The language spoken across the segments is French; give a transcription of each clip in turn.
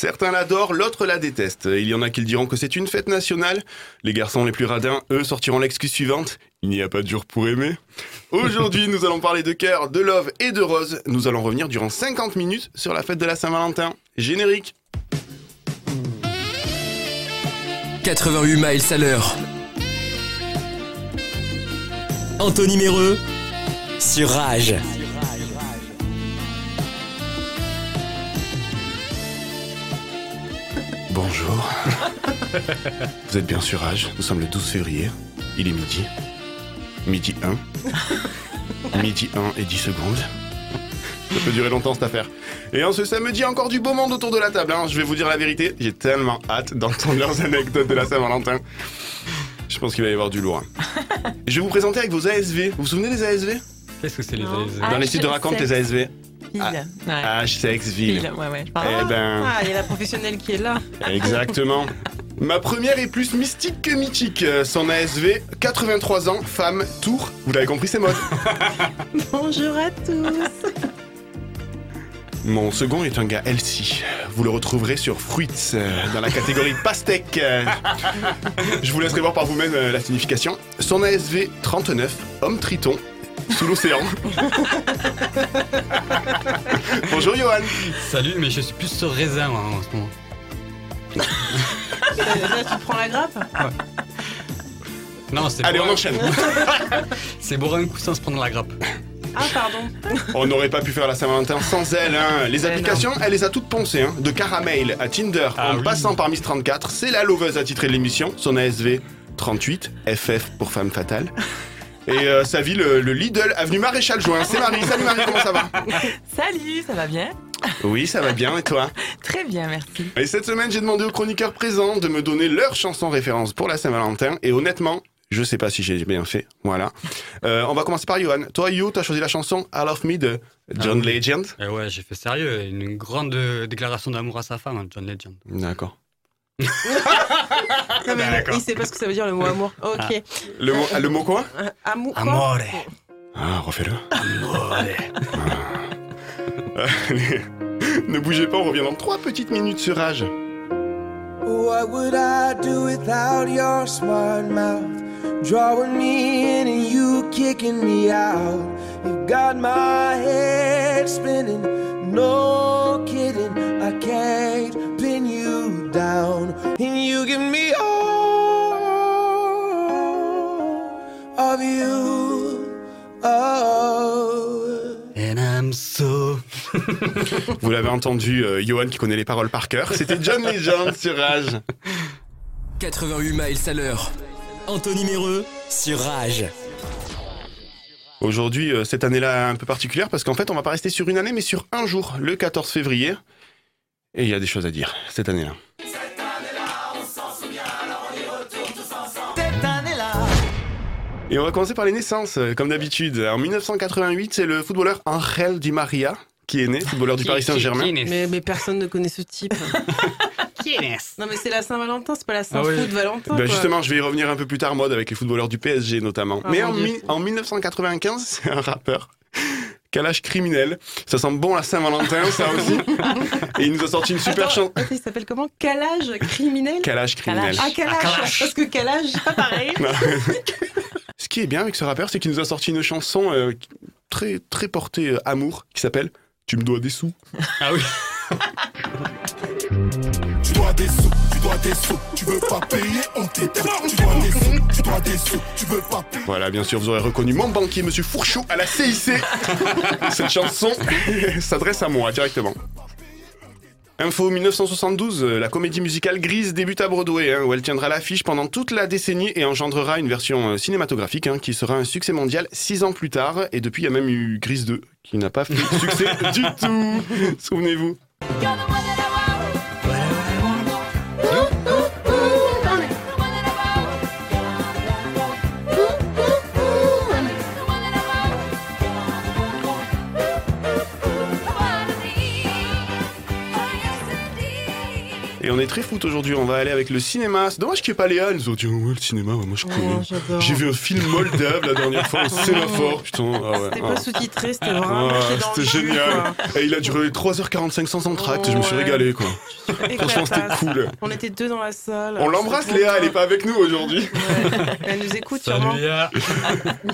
Certains l'adorent, l'autre la déteste. Il y en a qui diront que c'est une fête nationale. Les garçons les plus radins, eux, sortiront l'excuse suivante. Il n'y a pas de jour pour aimer. Aujourd'hui, nous allons parler de cœur, de love et de rose. Nous allons revenir durant 50 minutes sur la fête de la Saint-Valentin. Générique 88 miles à l'heure. Anthony Méreux sur Rage. Bonjour. Vous êtes bien sur Âge. Nous sommes le 12 février. Il est midi. Midi 1. midi 1 et 10 secondes. Ça peut durer longtemps cette affaire. Et en ce samedi, encore du beau monde autour de la table. hein. Je vais vous dire la vérité, j'ai tellement hâte d'entendre leurs anecdotes de la Saint-Valentin. Je pense qu'il va y avoir du lourd. hein. Je vais vous présenter avec vos ASV. Vous vous souvenez des ASV Qu'est-ce que c'est les. ASV Dans les sites de raconte, les ASV. Ah. Ouais. Ville. Pile, ouais, ouais. je Eh parle. ben, Ah, il y a la professionnelle qui est là. exactement. Ma première est plus mystique que mythique. Son ASV, 83 ans, femme, tour. Vous l'avez compris, c'est mode. Bonjour à tous. Mon second est un gars Elsie. Vous le retrouverez sur Fruits, euh, dans la catégorie pastèque. Euh, Je vous laisserai voir par vous-même euh, la signification. Son ASV 39, homme triton, sous l'océan. Bonjour Johan. Salut, mais je suis plus sur raisin moi, en ce moment. Là, tu prends la grappe Non, c'est Allez, on un- enchaîne. C'est boire un coup sans se prendre la grappe. Ah, pardon. On n'aurait pas pu faire la Saint-Valentin sans elle. hein. Les Eh applications, elle les a toutes poncées. hein. De Caramel à Tinder, Ah en oui. passant par Miss 34, c'est la loveuse attitrée de l'émission. Son ASV 38, FF pour femme fatale. Et euh, sa ville, le, le Lidl, avenue Maréchal Juin. C'est Marie. Salut Marie, comment ça va? Salut, ça va bien? Oui, ça va bien. Et toi? Très bien, merci. Et cette semaine, j'ai demandé aux chroniqueurs présents de me donner leur chanson référence pour la Saint-Valentin. Et honnêtement, je sais pas si j'ai bien fait. Voilà. Euh, on va commencer par Johan. Toi, Yo, t'as choisi la chanson I Love Me de John Ah oui. Legend. Et ouais, j'ai fait sérieux. Une grande euh, déclaration d'amour à sa femme, hein, John Legend. D'accord. Non, mais D'accord. il sait pas ce que ça veut dire le mot amour. Ok. Le mot, le mot quoi? Euh, amour. Amore. Ah, refais-le. Amore. Allez. ne bougez pas, on revient dans trois petites minutes sur Rage. What would I do without your smart mouth? Drawing me in and you kicking me out. You got my head spinning, no kidding. I can't down. And you give me all of you. Oh. And I'm so. Vous l'avez entendu, euh, Johan qui connaît les paroles par cœur. C'était John Legend sur Rage. 88 miles à l'heure. Anthony Méreux sur Rage. Aujourd'hui, euh, cette année-là un peu particulière parce qu'en fait, on va pas rester sur une année, mais sur un jour, le 14 février. Et il y a des choses à dire cette année-là. Et on va commencer par les naissances, euh, comme d'habitude. En 1988, c'est le footballeur Angel Di Maria qui est né, footballeur du Paris Saint-Germain. qui est- Mais, mais personne ne connaît ce type. Qui est Non, mais c'est la Saint-Valentin, c'est pas la Ah oui. Saint-Foot-Valentin. Bah quoi. justement, je vais y revenir un peu plus tard, mode, avec les footballeurs du PSG notamment. Ah, Mais en, Dieu. mi- en 1995, c'est un rappeur. Calage criminel. Ça sent bon la Saint-Valentin, ça aussi. Et il nous a sorti une super Attends, chanson. il s'appelle comment? Calage criminel? Calage criminel. Ah, calage. Ah, calage. Parce que calage, c'est pas pareil. Ce qui est bien avec ce rappeur, c'est qu'il nous a sorti une chanson euh, très, très portée euh, amour qui s'appelle Tu me dois des sous. Ah oui. Tu dois des sous, tu dois des sous, tu veux pas payer, on t'éteint. Tu dois des sous, tu dois des sous, tu veux pas payer. Voilà, bien sûr, vous aurez reconnu mon banquier, monsieur Fourchou, à la CIC. Cette chanson s'adresse à moi directement. Info 1972, euh, la comédie musicale Grise débute à Broadway, hein, où elle tiendra l'affiche pendant toute la décennie et engendrera une version euh, cinématographique hein, qui sera un succès mondial six ans plus tard. Et depuis, il y a même eu Grise 2, qui n'a pas fait succès du tout. Souvenez-vous. Et on est très foot aujourd'hui, on va aller avec le cinéma. C'est dommage qu'il n'y ait pas Léa, nous a dit, ouais, le cinéma, ouais, moi je connais. Oh, j'adore. J'ai vu un film moldave la dernière fois au sémaphore, putain. Ah ouais, C'était ah. pas sous-titré, c'était vraiment. Ah, c'était génial. quoi. Et il a duré 3h45 sans entracte, je me suis Ouais. régalé quoi. Franchement, c'était cool. On était deux dans la salle. On l'embrasse Léa, elle est content. pas avec nous aujourd'hui. Ouais. Elle nous écoute sûrement. Salut Léa.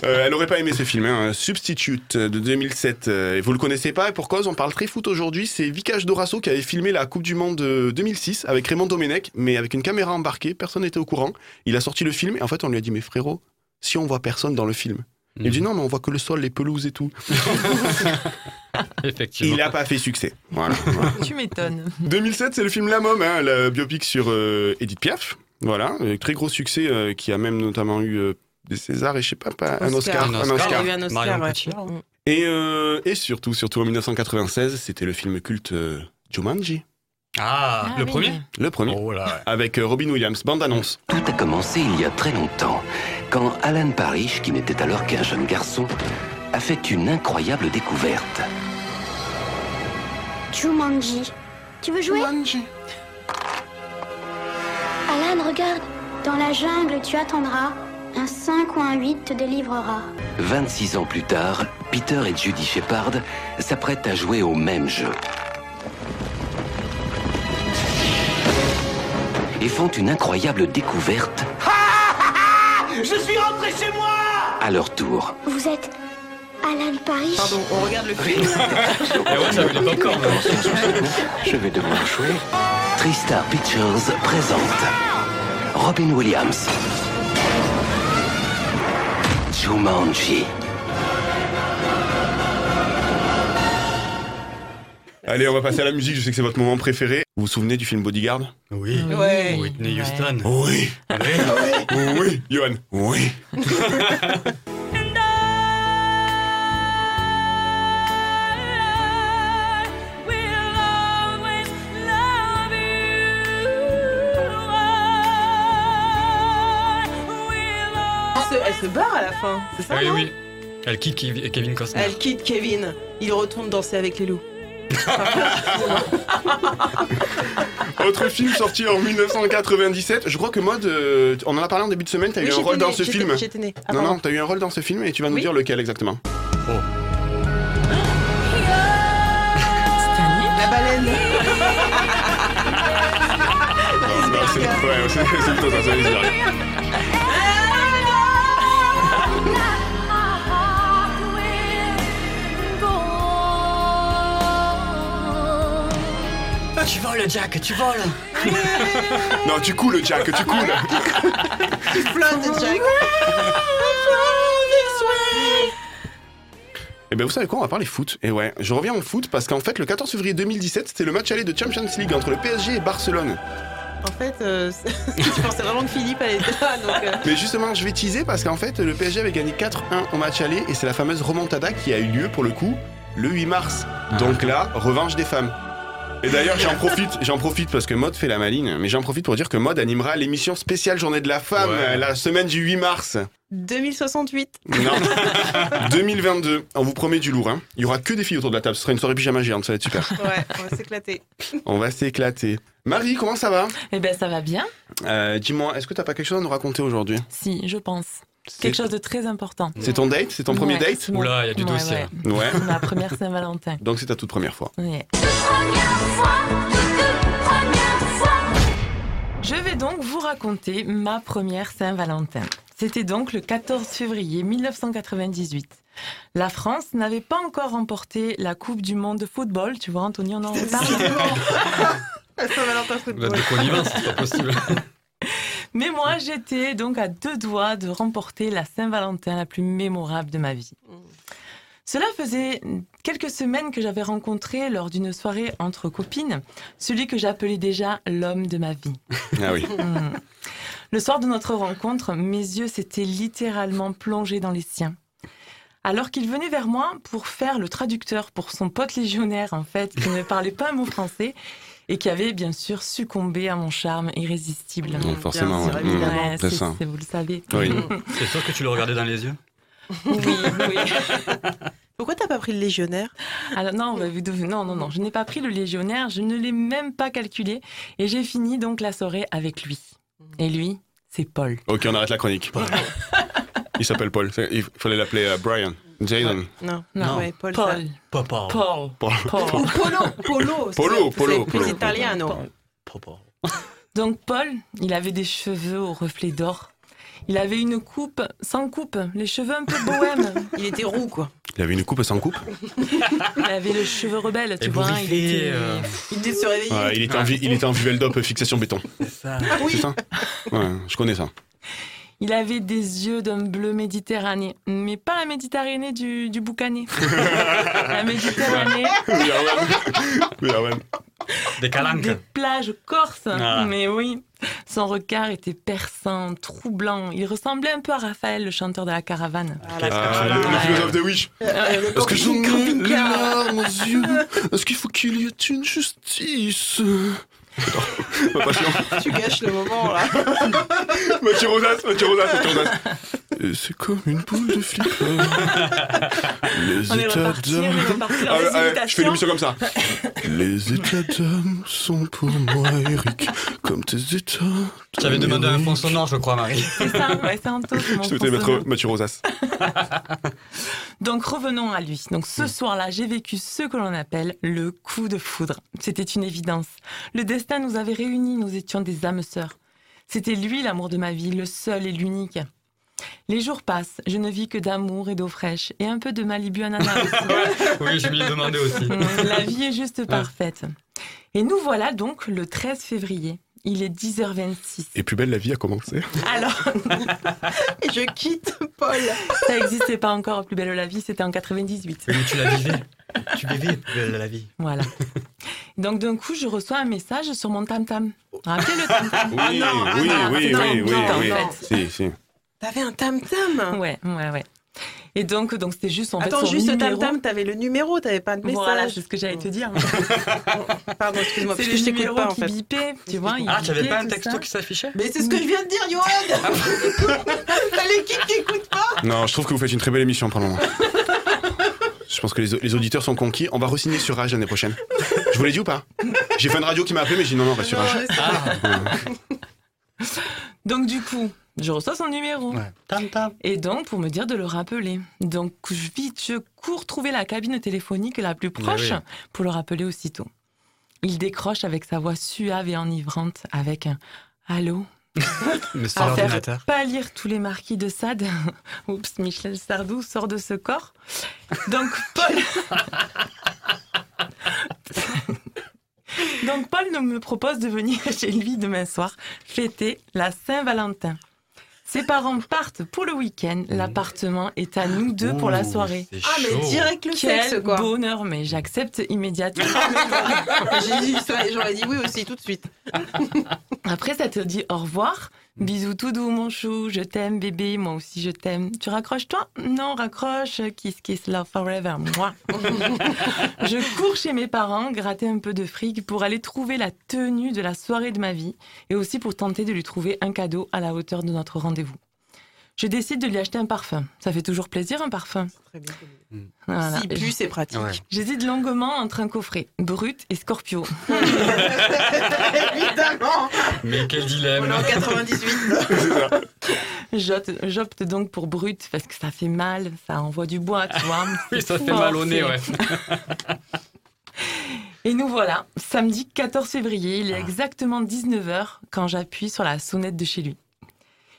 Euh, elle aurait pas aimé ce film, hein, Substitute de 2007. euh, et vous le connaissez pas, et pour cause, on parle très foot aujourd'hui. C'est Vikash Dorasso qui avait filmé la Coupe du Monde de 2006 avec Raymond Domenech, mais avec une caméra embarquée, personne n'était au courant. Il a sorti le film, et en fait, on lui a dit, mais frérot, si on voit personne dans le film. Il dit non, mais on voit que le sol, les pelouses et tout. Effectivement. Il a pas fait succès. Voilà. voilà. Tu m'étonnes. 2007, c'est le film La Môme, hein, le biopic sur euh, Edith Piaf. Voilà, avec très gros succès euh, qui a même notamment eu euh, des Césars et je sais pas, pas un Oscar. Un un Oscar. Oscar. Il y a eu un Oscar. Et, euh, et surtout, surtout en 1996, c'était le film culte euh, Jumanji, Ah, le oui. premier le premier, Oh là. avec euh, Robin Williams, bande-annonce. Tout a commencé il y a très longtemps, quand Alan Parrish, qui n'était alors qu'un jeune garçon, a fait une incroyable découverte. Jumanji. Tu veux jouer? Alan, regarde. Dans la jungle, tu attendras. Un 5 ou un 8 te délivrera. 26 ans plus tard, Peter et Judy Shepard s'apprêtent à jouer au même jeu. Et font une incroyable découverte. Je suis rentré chez moi À leur tour. Vous êtes Alan Paris Pardon, on regarde le film. Je vais devoir jouer. Tristar Pictures présente Robin Williams. Jumanji. Allez, on va passer à la musique, je sais que c'est votre moment préféré. Vous vous souvenez du film Bodyguard? Oui. Ouais. Whitney. Houston. Oui, Oui. oui, Johan, oui. Elle se- Elle se barre à la fin, c'est ça Ah oui, non? oui. Elle quitte Kev- Kevin Costner. Elle quitte Kevin. Il retourne danser avec les loups. Autre film sorti en 1997. Je crois que Mode, euh, on en a parlé en début de semaine, t'as eu Oui, un j'étais rôle dans ce film. Née. Ah, Non, pardon. non, t'as eu un rôle dans ce film et tu vas nous Oui. dire lequel exactement. Stanley La baleine. Non, non, c'est ouais, c'est- c'est plutôt ça, ça, Tu voles, Jack, tu voles. Non, tu coules, Jack, tu coules. Flotte, Jack. Et ben vous savez quoi, on va parler foot. Et ouais, je reviens au foot parce qu'en fait, le 14 février 2017, c'était le match aller de Champions League entre le PSG et Barcelone. En fait, euh, je pensais vraiment que Philippe allait être là. Donc, euh, Mais justement, je vais teaser parce qu'en fait, le PSG avait gagné 4-1 au match aller et c'est la fameuse remontada qui a eu lieu pour le coup le 8 mars. Donc là, revanche des femmes. Et d'ailleurs, j'en profite, j'en profite parce que Mode fait la maline, mais j'en profite pour dire que Mode animera l'émission spéciale Journée de la Femme Ouais. euh, la semaine du 8 mars. 2068. Non. 2022. On vous promet du lourd. Hein. Il y aura que des filles autour de la table. Ce sera une soirée pyjama géante. Ça va être super. Ouais, on va s'éclater. On va s'éclater. Marie, comment ça va? Eh ben ça va bien. Euh, Dis-moi, est-ce que t'as pas quelque chose à nous raconter aujourd'hui? Si, je pense. C'est- Quelque chose de très important. C'est ton date C'est ton premier Ouais, date mon- Oula, il y a du ouais, dossier, ouais. Ouais. C'est Ma première Saint-Valentin. Donc c'est ta toute première fois. Ouais. Je vais donc vous raconter ma première Saint-Valentin. C'était donc le 14 février 1998. La France n'avait pas encore remporté la Coupe du Monde de football. Tu vois, Anthony, on en reparle. Saint-Valentin football. êtes de connivence, c'est pas possible. Mais moi, j'étais donc à deux doigts de remporter la Saint-Valentin la plus mémorable de ma vie. Cela faisait quelques semaines que j'avais rencontré lors d'une soirée entre copines celui que j'appelais déjà l'homme de ma vie. Ah oui. Hmm. Le soir de notre rencontre, mes yeux s'étaient littéralement plongés dans les siens. Alors qu'il venait vers moi pour faire le traducteur pour son pote légionnaire, en fait, qui ne parlait pas un mot français et qui avait bien sûr succombé à mon charme irrésistible. Donc forcément, ouais. Mmh, Ouais, c'est c'est- ça. c'est- vous le savez. Oui. C'est sûr que tu le regardais dans les yeux? Oui, oui. Pourquoi t'as pas pris le légionnaire? Alors non, bah, vous devez- non, non, non, je n'ai pas pris le légionnaire, je ne l'ai même pas calculé, et j'ai fini donc la soirée avec lui. Et lui, c'est Paul. Ok, on arrête la chronique. Il s'appelle Paul. Il fallait l'appeler euh, Brian. Jaden. Non, Non. ouais, Paul. Paul. Papa. Paul. Paul. Paul. Ou Polo, Polo. Polo, c'est Polo, plus italiano. Papa. Donc Paul, il avait des cheveux au reflet d'or. Il avait une coupe sans coupe, les cheveux un peu bohèmes. Il était roux, quoi. Il avait une coupe sans coupe. Il avait le cheveu rebelle, tu Et vois. Il était... euh, Il se réveiller. Ouais, il était en, vi- il était en fixation béton. C'est ça. Ah oui. Ça Ouais, je connais ça. Il avait des yeux d'un bleu méditerranéen, mais pas la Méditerranée du, du boucané. la Méditerranée. Oui, Arwen. Des calanques. des plages corses. Ah. Mais oui, son regard était perçant, troublant. Il ressemblait un peu à Raphaël, le chanteur de la caravane. Ah, la Ah, le, le philosophe de Wish. Euh, Est-ce que j'en ai camping- les larmes aux yeux? Est-ce qu'il faut qu'il y ait une justice? Pas. Tu gâches le moment, là. Mathieu Rosas, Mathieu Rosas, Mathieu Rosas. Et c'est comme une boule de flipper. Les On états d'âme. Ah, les ouais, ouais, je fais l'émission comme ça. Les états d'âme sont pour moi, Eric, comme tes états. Tu avais demandé un fond sonore, je crois, Marie. C'est ça, ouais, c'est c'est mon Je souhaitais mettre Mathieu Rosas. Donc revenons à lui. Donc ce soir-là, j'ai vécu ce que l'on appelle le coup de foudre. C'était une évidence. Le destin nous avait réunis, nous étions des âmes sœurs. C'était lui l'amour de ma vie, le seul et l'unique. Les jours passent, je ne vis que d'amour et d'eau fraîche et un peu de Malibu ananas aussi. Oui, je m'y demandais aussi. La vie est juste parfaite. Et nous voilà donc le 13 février. Il est 10h26. Et plus belle la vie a commencé. Alors, je quitte Paul. ça n'existait pas encore, Plus belle la vie, c'était en 98. Oui, mais tu la vivais. Tu vivais la la vie. Voilà. Donc d'un coup, je reçois un message sur mon tam-tam. Rappelez le tam-tam Oui, non, ah oui, non, oui, dans oui, oui, en oui. fait. Si, si. T'avais un tam-tam. Ouais, ouais, ouais. Et donc, donc c'était juste en Attends, fait son juste numéro. tam-tam, t'avais le numéro, t'avais pas de message. Voilà, c'est ce que j'allais te dire. Pardon, excuse-moi, parce que je t'écoute numéro pas, en qui fait. bipait, tu vois. il Ah, tu avais bipait, pas un texto ça. qui s'affichait Mais c'est ce que je viens de dire, Johan T'as l'équipe qui écoute pas Non, je trouve que vous faites une très belle émission pour le moment. Je pense que les, les auditeurs sont conquis. On va re-signer sur Rage l'année prochaine. Je vous l'ai dit ou pas J'ai fait une radio qui m'a appelé, mais j'ai dit non, non, reste sur Rage. Donc du coup, je reçois son numéro. Ouais. Tam tam. Et donc, pour me dire de le rappeler. Donc, je, vite, je cours trouver la cabine téléphonique la plus proche oui. pour le rappeler aussitôt. Il décroche avec sa voix suave et enivrante, avec un Allô? Mais À faire pas lire tous les marquis de Sade. Oups, Michel Sardou sort de ce corps. Donc, Paul. Donc, Paul me propose de venir chez lui demain soir fêter la Saint-Valentin. Ses parents partent pour le week-end. L'appartement est à nous deux pour la soirée. Ah, mais direct le sexe, Quel quoi. bonheur, mais j'accepte immédiatement. J'ai dit, j'aurais dit oui aussi, tout de suite. Après, ça te dit au revoir. Bisous tout doux, mon chou. Je t'aime, bébé. Moi aussi, je t'aime. Tu raccroches, toi Non, raccroche. Kiss, kiss, love forever. Moi. je cours chez mes parents, gratter un peu de fric pour aller trouver la tenue de la soirée de ma vie et aussi pour tenter de lui trouver un cadeau à la hauteur de notre rendez-vous. Je décide de lui acheter un parfum. Ça fait toujours plaisir, un parfum. Très bien. Voilà. Si plus, c'est pratique. Ouais. J'hésite longuement entre un coffret brut et Scorpio. Évidemment Mais quel On dilemme. est en 98. J'opte donc pour brut parce que ça fait mal, ça envoie du bois, tu vois. Oui, ça fait mal au nez, ouais. Et nous voilà, samedi 14 février, Ah. il est exactement 19h quand j'appuie sur la sonnette de chez lui.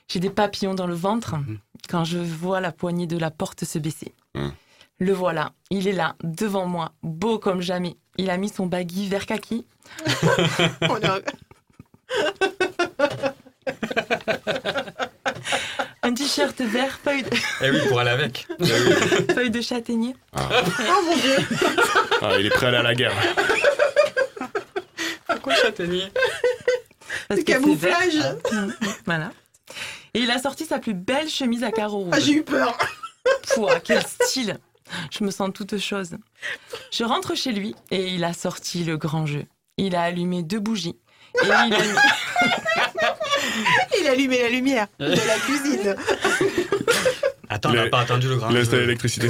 J'ai des papillons dans le ventre Mhm. quand je vois la poignée de la porte se baisser. Mhm. Le voilà, il est là, devant moi, beau comme jamais. Il a mis son baggy vert kaki, un t-shirt vert feuille de, Eh oui, pour aller avec. feuille de châtaignier. Oh mon dieu Ah, il est prêt à aller à la guerre. Pourquoi châtaignier parce que camouflage vert. Mhm, Voilà. Et il a sorti sa plus belle chemise à carreaux rouges. Ah, j'ai eu peur Pouah, quel style Je me sens toute chose. Je rentre chez lui et il a sorti le grand jeu. Il a allumé deux bougies. Et il a mis... Il a allumé la lumière de la cuisine. Attends, on n'a pas attendu le grand Il a installé jeu. l'électricité.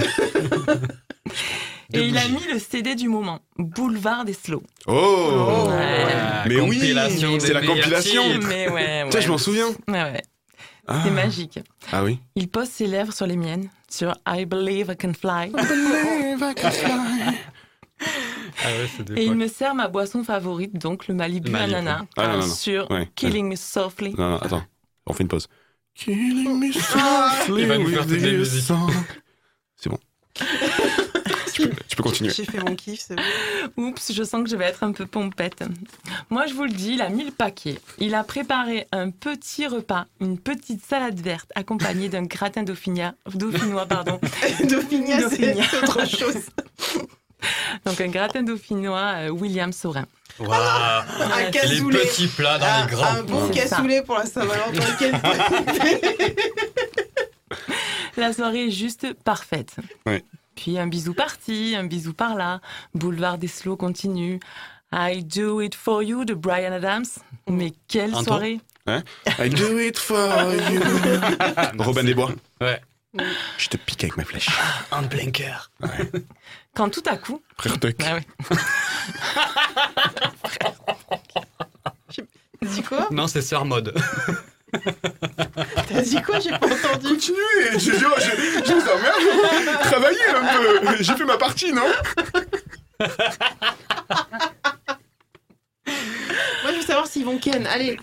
Et il a mis le CD du moment, Boulevard des Slow. Oh, Ouais. Mais oui, c'est la compilation. Mais ouais, je m'en souviens. Ouais, ouais. Ah. C'est magique. Ah oui. Il pose ses lèvres sur les miennes, sur I Believe I Can Fly. Ah ouais, c'est Et il me sert ma boisson favorite, donc le Malibu, Malibu. Ananas, Ah, non, non, non. sur Ouais. Killing Me Softly. Non, non, attends. On fait une pause. Killing me Ah. softly Il va nous faire musiques. song. C'est bon. peux, continuer. J'ai fait mon kiff, c'est bon. Oups, je sens que je vais être un peu pompette. Moi, je vous le dis, il a mis le paquet. Il a préparé un petit repas, une petite salade verte accompagnée d'un gratin dauphinois, dauphinois pardon. Dauphinia, c'est Dauphinia. c'est autre chose. Donc un gratin dauphinois euh, William Saurin. Waouh. Un Les cassoulet. petits plats dans Ah, les grands. Un bon ça. cassoulet pour la Saint-Valentin. La soirée est juste parfaite. Ouais. Puis un bisou par-ci, un bisou par-là. Boulevard des Slow continue. I do it for you de Brian Adams. Mais quelle Anto soirée I do it for you. Robin des Bois. Ouais. Je te pique avec ma flèche. En plein cœur. Quand tout à coup, Frère Tuck. ah ouais, T'as dit quoi? Non, c'est Sœur Mode. T'as dit quoi J'ai pas entendu. Continuez, je, je, je, je vous emmerde. Travaillez un peu. J'ai fait ma partie, non Moi, je veux savoir s'ils vont ken. Allez.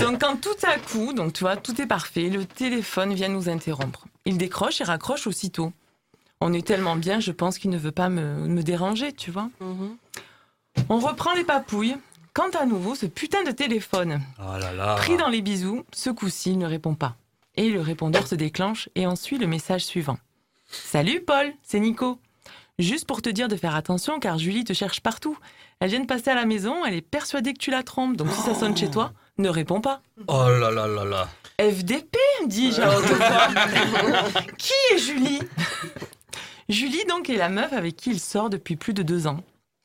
Donc quand tout à coup, donc tu vois, tout est parfait, le téléphone vient nous interrompre. Il décroche et raccroche aussitôt. On est tellement bien, je pense qu'il ne veut pas me, me déranger, tu vois. Mhm. On reprend les papouilles. Quand à nouveau, ce putain de téléphone, Oh là là. pris dans les bisous, ce coup-ci, il ne répond pas. Et le répondeur se déclenche et en suit le message suivant. Salut Paul, c'est Nico. Juste pour te dire de faire attention car Julie te cherche partout. Elle vient de passer à la maison, elle est persuadée que tu la trompes, donc si ça sonne chez toi, ne réponds pas. Oh là là là là. FDP, dis-je qui est Julie? Julie, donc, est la meuf avec qui il sort depuis plus de deux ans.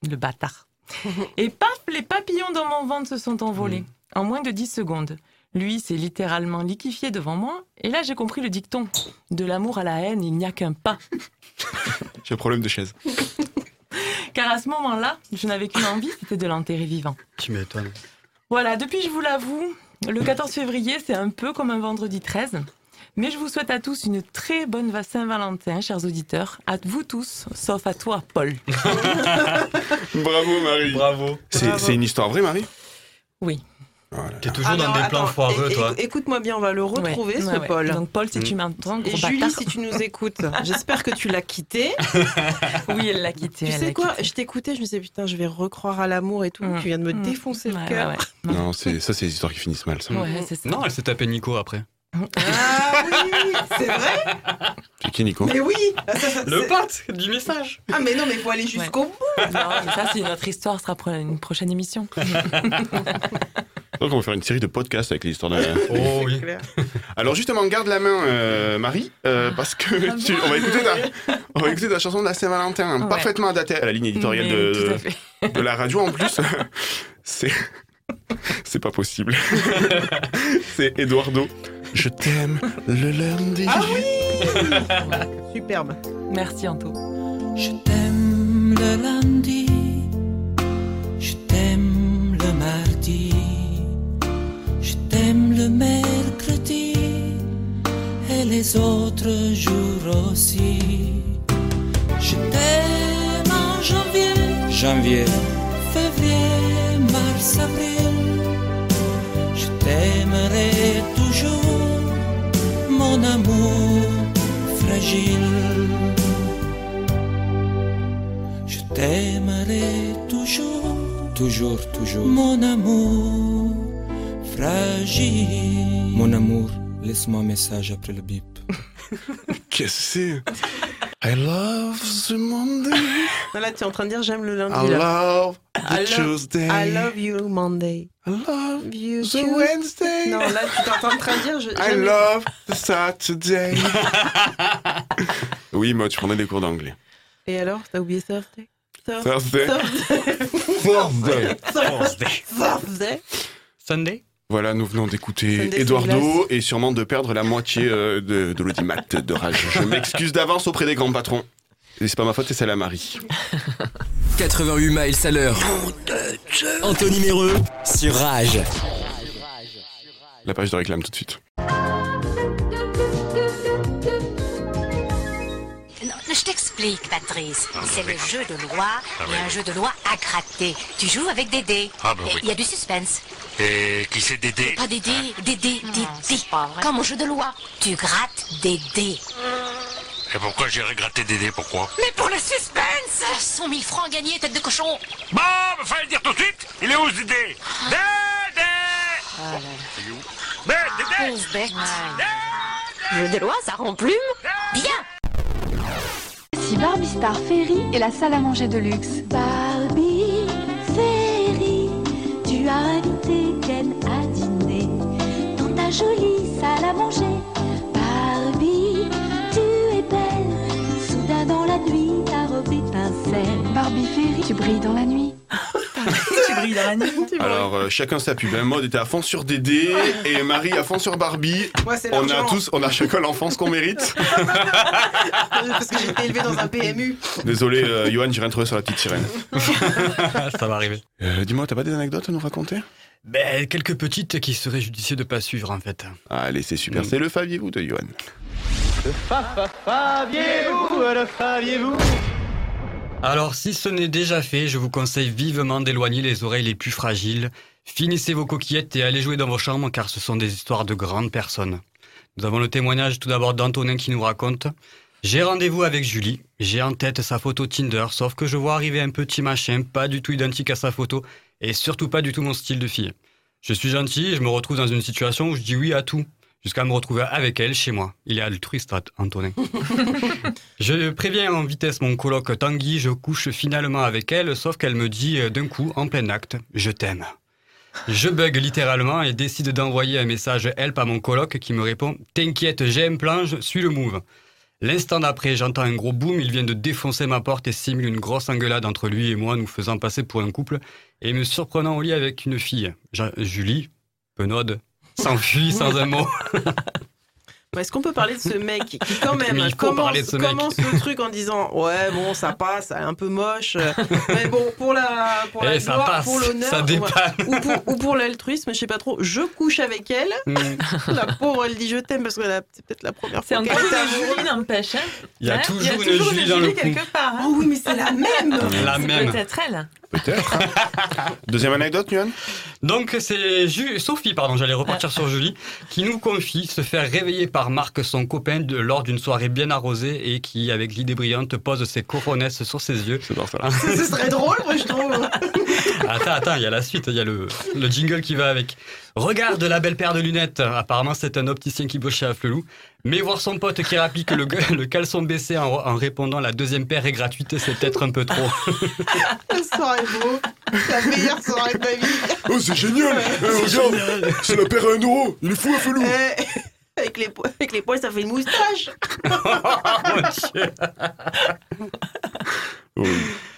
Le bâtard. Et paf, les papillons dans mon ventre se sont envolés. En moins de 10 secondes. Lui s'est littéralement liquéfié devant moi. Et là, j'ai compris le dicton. De l'amour à la haine, il n'y a qu'un pas. J'ai un problème de chaise. Car à ce moment-là, je n'avais qu'une envie, c'était de l'enterrer vivant. Tu m'étonnes. Voilà, depuis, je vous l'avoue, le 14 février, c'est un peu comme un vendredi 13. Mais je vous souhaite à tous une très bonne va- Saint-Valentin, chers auditeurs. À vous tous, sauf à toi, Paul. Bravo, Marie. Bravo. C'est une histoire vraie, Marie? Oui. Oh là là. T'es toujours Alors, dans des attends, plans foireux, toi. Écoute-moi bien, on va le retrouver, Ouais, ce ouais, ouais. Paul. Donc, Paul, si Mm. tu m'entends, Et gros Julie, bâtard. si tu nous écoutes, j'espère que tu l'as quitté. Oui, elle l'a quitté. Tu elle sais quoi? quitté. Je t'écoutais, je me disais, putain, je vais recroire à l'amour et tout. Mm. Tu viens de me Mm. défoncer le Ouais, cœur. ouais, ouais. Non, c'est- ça, c'est des histoires qui finissent mal, ça. Ouais, c'est ça. Non, elle s'est tapée Nico après. Ah oui, c'est vrai C'est qui, Nico Mais oui Ça, ça, ça, Le pote du message. Ah mais non, mais faut aller jusqu'au bout Non, mais ça, c'est une autre histoire. Ce sera pour une prochaine émission. Donc, on va faire une série de podcasts avec les histoires de. Oh oui. Alors, justement, garde la main, euh, Marie, euh, parce que Ah tu- bon on, va écouter ta, on va écouter ta chanson de la Saint-Valentin, Ouais. parfaitement adaptée à la ligne éditoriale de, de la radio en plus. C'est. C'est pas possible. C'est Eduardo. Je t'aime le lundi. Ah Superbe. Merci, Anto. Je t'aime le lundi, je t'aime le mardi, je t'aime le mercredi et les autres jours aussi. Je t'aime en janvier, Janvier, février, mars, avril. Mon amour fragile. Je t'aimerai toujours, toujours, toujours. mon amour fragile. Mon amour, laisse-moi un message après le bip. Qu'est-ce que c'est? I love the Monday. Non, là, tu es en train de dire j'aime le I lundi. Là. love I the love- Tuesday. I love you Monday. I love You the Tuesday. Wednesday. Non, là, tu es en train de dire je- I love the Saturday. oui, moi, tu prenais des cours d'anglais. Et alors, t'as oublié Thursday Thursday. Thursday. Thursday. Thursday. Sunday? Voilà, nous venons d'écouter Eduardo et sûrement de perdre la moitié euh, de, de l'audimat de rage. Je m'excuse d'avance auprès des grands patrons. Et c'est pas ma faute, c'est celle à Marie. 88 miles à l'heure. Anthony Méreux sur Rage. La page de réclame tout de suite. T'explique, Patrice. C'est le jeu de loi et un jeu de loi à gratter. Tu joues avec des dés. Ah, bah oui. Il y a du suspense. Et qui c'est Dédé Pas des dés, des dés, des dés. Comme au jeu de loi. Tu grattes des dés. Et pourquoi j'irais gratter Dédé Pourquoi? Mais pour le suspense 100 000 francs gagnés, tête de cochon Bon, bah, fallait le dire tout de suite Il est où ce Dédé? Dédé Ah où? Dédé Dédé. Jeu de loi, ça rend plume Bien Barbie Star Ferry et la salle à manger de luxe. Barbie Ferry, tu as invité Ken à dîner dans ta jolie salle à manger. Barbie, tu es belle, soudain dans la nuit, ta robe étincelle. Barbie Ferry, tu brilles dans la nuit. Tu brilles dans la nuit. Alors, euh, chacun sa pub. hein. Maud était à fond sur Dédé et Marie à fond sur Barbie. Moi, c'est on a l'argent. tous, on a chacun l'enfance qu'on mérite. Parce que j'ai été élevé dans un PMU. Désolé, euh, Johan, j'ai rien trouvé sur la petite sirène. Ça va arriver. Euh, Dis-moi, t'as pas des anecdotes à nous raconter? Ben, quelques petites qui seraient judicieux de pas suivre en fait. Allez, c'est super. Mm. C'est le Faviez-vous de Johan. Faviez-vous, le faviez-vous? Alors, si ce n'est déjà fait, je vous conseille vivement d'éloigner les oreilles les plus fragiles. Finissez vos coquillettes et allez jouer dans vos chambres car ce sont des histoires de grandes personnes. Nous avons le témoignage tout d'abord d'Antonin qui nous raconte J'ai rendez-vous avec Julie. J'ai en tête sa photo Tinder, sauf que je vois arriver un petit machin pas du tout identique à sa photo et surtout pas du tout mon style de fille. Je suis gentil et je me retrouve dans une situation où je dis oui à tout, jusqu'à me retrouver avec elle chez moi. Il est altruiste, Antonin. Je préviens en vitesse mon coloc Tanguy, je couche finalement avec elle, sauf qu'elle me dit euh, d'un coup, en plein acte, je t'aime. Je bug littéralement et décide d'envoyer un message help à mon coloc qui me répond T'inquiète, j'ai un plan, je suis le move. L'instant d'après, j'entends un gros boom, il vient de défoncer ma porte et simule une grosse engueulade entre lui et moi, nous faisant passer pour un couple, et me surprenant au lit avec une fille. Julie, penaude, s'enfuit sans un mot. Est-ce qu'on peut parler de ce mec qui quand même commence, commence le truc en disant ouais bon ça passe, c'est un peu moche, mais bon pour la pour la Eh, ça gloire, passe, pour l'honneur, ça dépanne. ou pour ou pour l'altruisme, je sais pas trop. Je couche avec elle. Mm. la pauvre elle dit je t'aime parce que la- c'est peut-être la première C'est fois encore qu'elle une. Julie, n'empêche. hein. Il y a Hein toujours Il y a une toujours Julie dans le coup. quelque part. hein. Oh oui mais c'est la même. La C'est même. Peut-être elle. Peut-être. Deuxième anecdote, Johan Donc c'est Ju- Sophie, pardon, j'allais repartir sur Julie, qui nous confie se faire réveiller par Marc, son copain, de- lors d'une soirée bien arrosée et qui, avec l'idée brillante, pose ses coronesses sur ses yeux. C'est dans ça. Ce serait drôle moi je trouve. Attends, attends, il y a la suite, il y a le, le jingle qui va avec. Regarde la belle paire de lunettes. Apparemment, c'est un opticien qui bosse chez Afflelou. Mais voir son pote qui rapplique le, le caleçon baissé en, en répondant la deuxième paire est gratuite, c'est peut-être un peu trop. La soirée beau, la meilleure soirée de ma vie. Oh, c'est génial. Eh, Regarde C'est la paire à un euro. Il est fou, Felou. Eh, avec les po- avec les poils ça fait une moustache.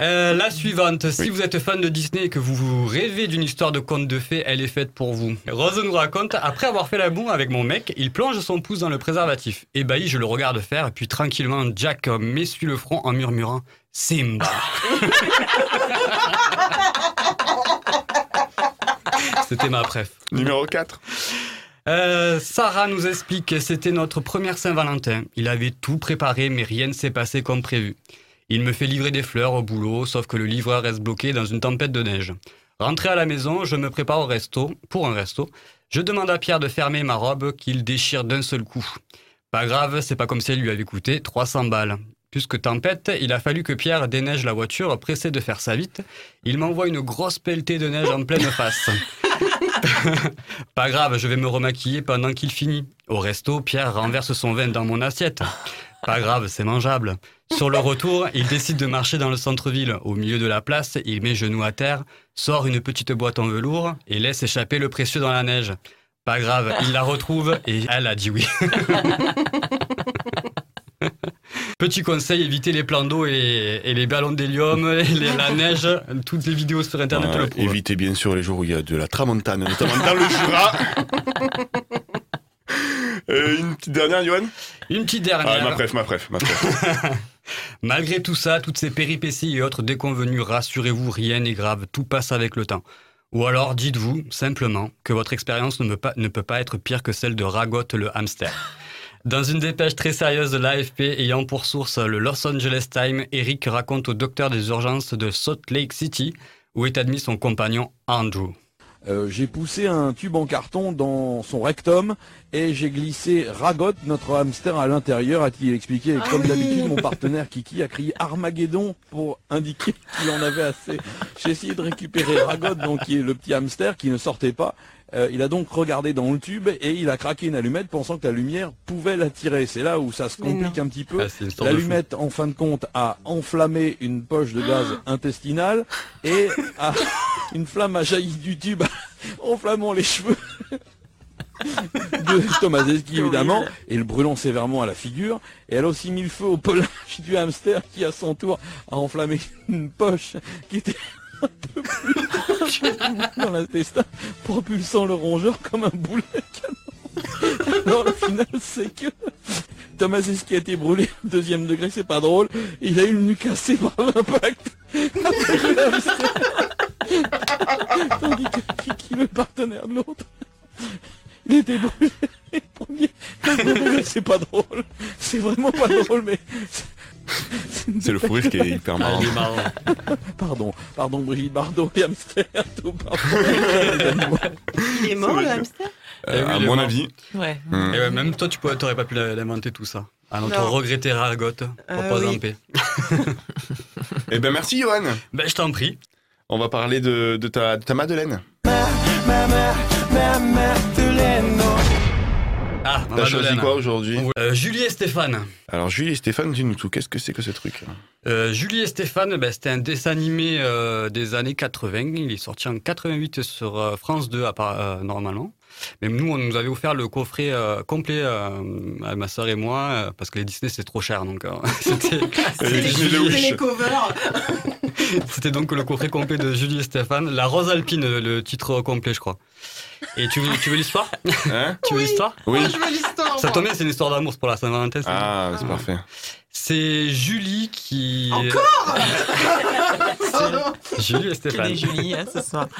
Euh, la suivante, si vous êtes fan de Disney et que vous, vous rêvez d'une histoire de conte de fées, elle est faite pour vous. Rose nous raconte, après avoir fait l'amour avec mon mec, il plonge son pouce dans le préservatif. Ébahi, je le regarde faire, puis tranquillement, Jack m'essuie le front en murmurant Simba. C'était ma préf. Numéro 4. Euh, Sarah nous explique que c'était notre première Saint-Valentin. Il avait tout préparé, mais rien ne s'est passé comme prévu. Il me fait livrer des fleurs au boulot, sauf que le livreur reste bloqué dans une tempête de neige. Rentré à la maison, je me prépare au resto, pour un resto. Je demande à Pierre de fermer ma robe qu'il déchire d'un seul coup. Pas grave, c'est pas comme si elle lui avait coûté 300 balles. Puisque tempête, il a fallu que Pierre déneige la voiture, pressé de faire ça vite. Il m'envoie une grosse pelletée de neige en pleine face. Pas grave, je vais me remaquiller pendant qu'il finit. Au resto, Pierre renverse son vin dans mon assiette. Pas grave, c'est mangeable. Sur le retour, il décide de marcher dans le centre-ville. Au milieu de la place, il met genoux à terre, sort une petite boîte en velours et laisse échapper le précieux dans la neige. Pas grave, il la retrouve et elle a dit oui. Petit conseil, évitez les plans d'eau et les, et les ballons d'hélium, la neige. Toutes les vidéos sur Internet le prouvent. évitez bien sûr les jours où il y a de la tramontane, notamment dans le Jura. Euh, une petite dernière, Johan? Une petite dernière. Ah, ma préf, ma préf, ma préf. Malgré tout ça, toutes ces péripéties et autres déconvenues, rassurez-vous, rien n'est grave, tout passe avec le temps. Ou alors dites-vous simplement que votre expérience ne, ne peut pas être pire que celle de Ragot le hamster. Dans une dépêche très sérieuse de l'AFP ayant pour source le Los Angeles Times, Eric raconte au docteur des urgences de Salt Lake City où est admis son compagnon Andrew. Euh, j'ai poussé un tube en carton dans son rectum et j'ai glissé Ragot, notre hamster, à l'intérieur, a-t-il expliqué. Et Ah comme oui. d'habitude, mon partenaire Kiki a crié Armageddon pour indiquer qu'il en avait assez. J'ai essayé de récupérer Ragot, donc qui est le petit hamster qui ne sortait pas. Euh, il a donc regardé dans le tube et il a craqué une allumette pensant que la lumière pouvait l'attirer. C'est là où ça se complique un petit peu. Ah, L'allumette, en fin de compte, a enflammé une poche de gaz intestinal et a- une flamme a jailli du tube, enflammant les cheveux de Tomazeski évidemment, et le brûlant sévèrement à la figure. Et elle a aussi mis le feu au pelage du hamster qui, à son tour, a enflammé une poche qui était peu plus dans l'intestin, propulsant le rongeur comme un boulet canon. Alors le final, c'est que Tomazeski a été brûlé au deuxième degré, c'est pas drôle. Il a eu le nu cassé par l'impact. Tandis que Kiki, le partenaire de l'autre, il était brûlé. Premier. C'est pas drôle. C'est vraiment pas drôle, mais. C'est le fou rire qui est hyper marrant. Pardon, pardon Brigitte Bardot et hamster, tout pardon. Il est mort le hamster Eh Euh, oui, à mon mort. avis. Ouais. Hmm. Et ouais, même toi, tu pourrais- t'aurais pas pu l'inventer tout ça. Notre Non. regretté Ragot, pour Euh, pas oui. en paix. Eh ben merci Johan. Ben je t'en prie. On va parler de, de ta, de ta Madeleine. Ma T'as choisi quoi aujourd'hui Euh, Julie et Stéphane. Alors Julie et Stéphane, dis-nous tout. Qu'est-ce que c'est que ce truc? Euh, Julie et Stéphane, ben, c'était un dessin animé euh, des années 80. Il est sorti en 88 sur euh, France 2 à part- euh, normalement. Mais nous, on nous avait offert le coffret euh, complet euh, à ma soeur et moi euh, parce que les Disney c'est trop cher. Donc euh, c'était Les les covers. c'était donc le coffret complet de Julie et Stéphane. La Rose Alpine, le titre complet, je crois. Et tu veux, tu veux l'histoire Hein Tu veux l'histoire Oui. Je veux l'histoire. Ça tombe bien, c'est une histoire d'amour pour la Saint-Valentin. Ah, c'est parfait. C'est Julie qui. Encore Julie et Stéphane. Julie hein, ce soir.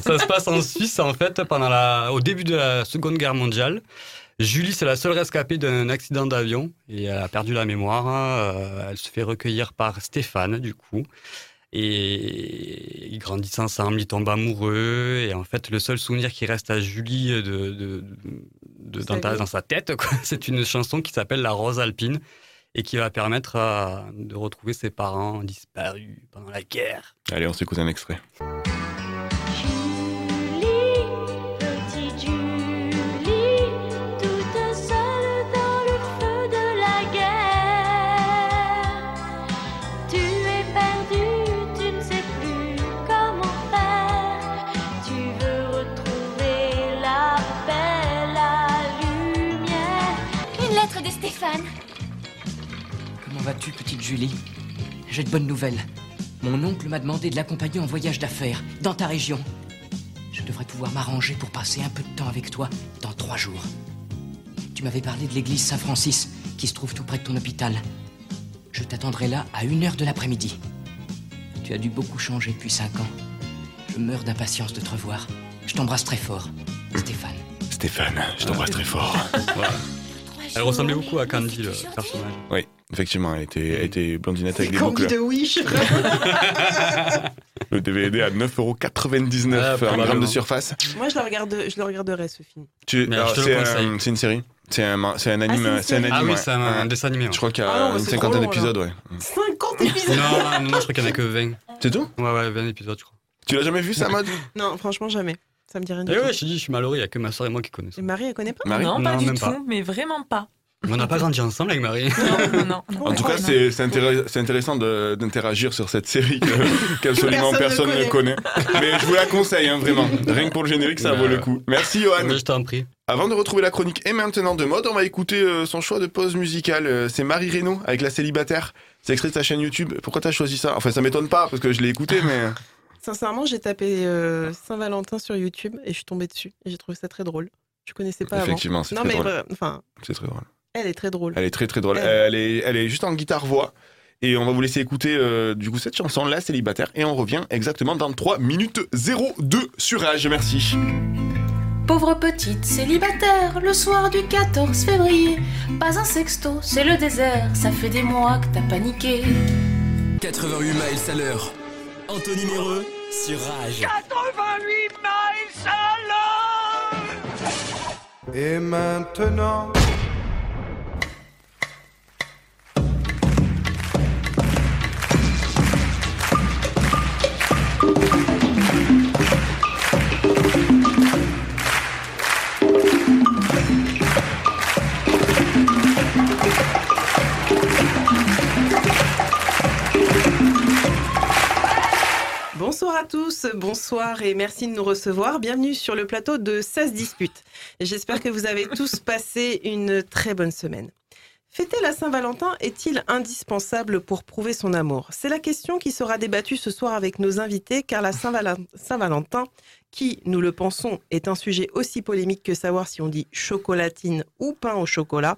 Ça se passe en Suisse, en fait, pendant la, au début de la Seconde Guerre mondiale. Julie, c'est la seule rescapée d'un accident d'avion et elle a perdu la mémoire. Euh, elle se fait recueillir par Stéphane, du coup. Et ils grandissent ensemble, ils tombent amoureux. Et en fait, le seul souvenir qui reste à Julie de, de- de- dans, ta- dans sa tête, c'est une chanson qui s'appelle La Rose Alpine et qui va permettre de retrouver ses parents disparus pendant la guerre. Allez, on s'écoute un extrait. Vas-tu, petite Julie J'ai de bonnes nouvelles. Mon oncle m'a demandé de l'accompagner en voyage d'affaires, dans ta région. Je devrais pouvoir m'arranger pour passer un peu de temps avec toi dans trois jours. Tu m'avais parlé de l'église Saint-Francis, qui se trouve tout près de ton hôpital. Je t'attendrai là à une heure de l'après-midi. Tu as dû beaucoup changer depuis cinq ans. Je meurs d'impatience de te revoir. Je t'embrasse très fort, Stéphane. Stéphane, je t'embrasse très fort. Voilà. Elle ressemblait beaucoup à Candy, le personnage. Oui, effectivement, elle était, elle était blondinette avec des Candy boucles. de Wish. Le DVD à 9,99€ Ah, en probablement. gramme de surface. Moi, je le, regarde, je le regarderai ce film. Tu, Mais alors, je te le c'est, conseille. un- c'est une série. C'est un, c'est un Ah, anime. c'est une c'est un série. Ah oui, ouais. c'est un, un dessin animé. ouais. Je crois qu'il y Ah a non, une c'est cinquantaine long, d'épisodes, ouais. 50 épisodes Non, non, je crois qu'il n'y en a que 20. C'est tout? Ouais, ouais, 20 épisodes, je crois. Tu l'as jamais vu ça, mode Non, franchement, jamais. Ça me dit rien du Et tout. ouais, je te dis, je suis malheureux, il n'y a que ma soeur et moi qui connaissons. Et Marie, elle connaît pas? Marie? Non, pas Non, du même tout, pas. mais vraiment pas. On n'a pas grandi ensemble avec Marie. Non, non, non. En tout cas, c'est c'est intéress- c'est intéressant d'interagir sur cette série qu'absolument Personne personne ne ne connaît. Mais je vous la conseille, hein, vraiment. Rien que pour le générique, ça Bah, vaut le coup. Merci, Johan. Je t'en prie. Avant de retrouver la chronique et maintenant de mode, on va écouter euh, son choix de pause musicale. Euh, c'est Marie Reynaud avec La Célibataire. C'est extrait de sa chaîne YouTube. Pourquoi t'as choisi ça? Enfin, ça m'étonne pas parce que je l'ai écouté, mais. Sincèrement, j'ai tapé euh, Saint-Valentin sur YouTube et je suis tombée dessus. Et j'ai trouvé ça très drôle. Je connaissais pas Effectivement, avant. c'est Non, très mais drôle. enfin, C'est très drôle. Elle est très drôle. Elle est très très drôle. Elle. Elle est, elle est juste en guitare-voix. Et on va vous laisser écouter euh, du coup cette chanson, La Célibataire. Et on revient exactement dans 3 minutes 02 sur Rage. Merci. Pauvre petite célibataire, le soir du 14 février, pas un sexto, c'est le désert, ça fait des mois que t'as paniqué. 88 miles à l'heure. Anthony Méreux sur Rage. 88 miles à l'heure Et maintenant Bonsoir à tous, bonsoir et merci de nous recevoir. Bienvenue sur le plateau de 16 disputes. J'espère que vous avez tous passé une très bonne semaine. Fêter la Saint-Valentin est-il indispensable pour prouver son amour? C'est la question qui sera débattue ce soir avec nos invités car la Saint-Val- Saint-Valentin, qui, nous le pensons, est un sujet aussi polémique que savoir si on dit chocolatine ou pain au chocolat,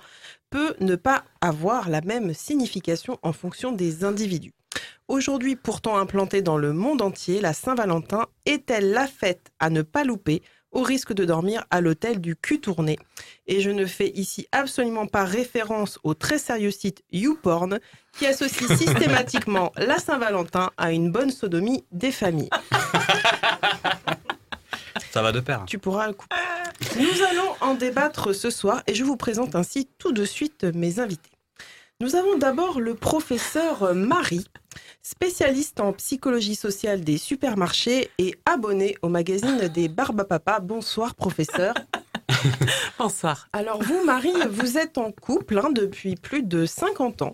peut ne pas avoir la même signification en fonction des individus. Aujourd'hui pourtant implantée dans le monde entier, la Saint-Valentin est-elle la fête à ne pas louper au risque de dormir à l'hôtel du cul tourné? Et je ne fais ici absolument pas référence au très sérieux site YouPorn qui associe systématiquement la Saint-Valentin à une bonne sodomie des familles. Ça va de pair. Tu pourras le couper. Nous allons en débattre ce soir et je vous présente ainsi tout de suite mes invités. Nous avons d'abord le professeur Marie, spécialiste en psychologie sociale des supermarchés et abonné au magazine des Barbapapa. Bonsoir professeur. Bonsoir. Alors vous, Marie, vous êtes en couple hein, depuis plus de 50 ans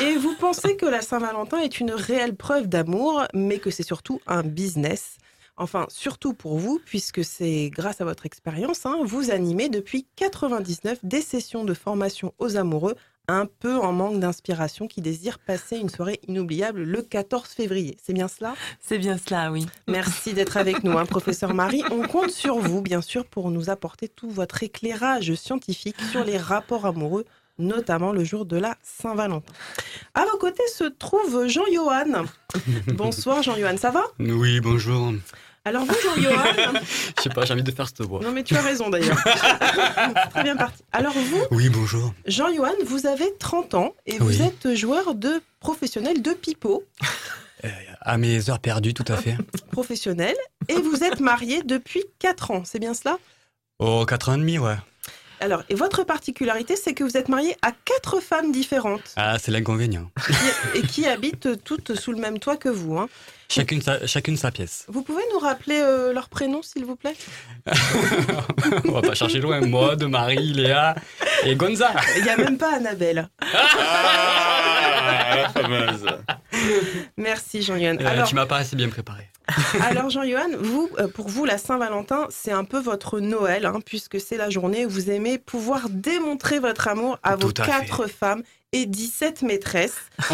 et vous pensez que la Saint-Valentin est une réelle preuve d'amour, mais que c'est surtout un business? Enfin, surtout pour vous, puisque c'est grâce à votre expérience, hein, vous animez depuis 99 des sessions de formation aux amoureux, un peu en manque d'inspiration, qui désirent passer une soirée inoubliable le 14 février. C'est bien cela? C'est bien cela, oui. Merci d'être avec nous, hein, professeur Marie. On compte sur vous, bien sûr, pour nous apporter tout votre éclairage scientifique sur les rapports amoureux, notamment le jour de la Saint-Valentin. À vos côtés se trouve Jean-Johan. Bonsoir Jean-Johan, ça va? Oui, bonjour. Alors vous, Jean-Johan Je sais pas, j'ai envie de faire cette voix. Non mais tu as raison d'ailleurs. Très bien parti. Alors vous, Oui, bonjour. Jean-Johan, vous avez 30 ans et vous Oui. êtes joueur de professionnel de pipeau À mes heures perdues, tout à fait. professionnel et vous êtes marié depuis 4 ans, c'est bien cela? Oh, 4 ans et demi, ouais. Alors, et votre particularité, c'est que vous êtes marié à quatre femmes différentes Ah, c'est l'inconvénient. et qui habitent toutes sous le même toit que vous. hein. Chacune sa, chacune sa pièce. Vous pouvez nous rappeler euh, leurs prénoms, s'il vous plaît? On va pas chercher loin. Maud, Marie, Léa et Gonza. Il n'y a même pas Annabelle. Ah, la fameuse. Merci Jean-Yann. Euh, tu m'as pas assez bien préparé. Alors Jean-Johan, vous, euh, pour vous, la Saint-Valentin, c'est un peu votre Noël, hein, puisque c'est la journée où vous aimez pouvoir démontrer votre amour à vos à quatre femmes et 17 maîtresses.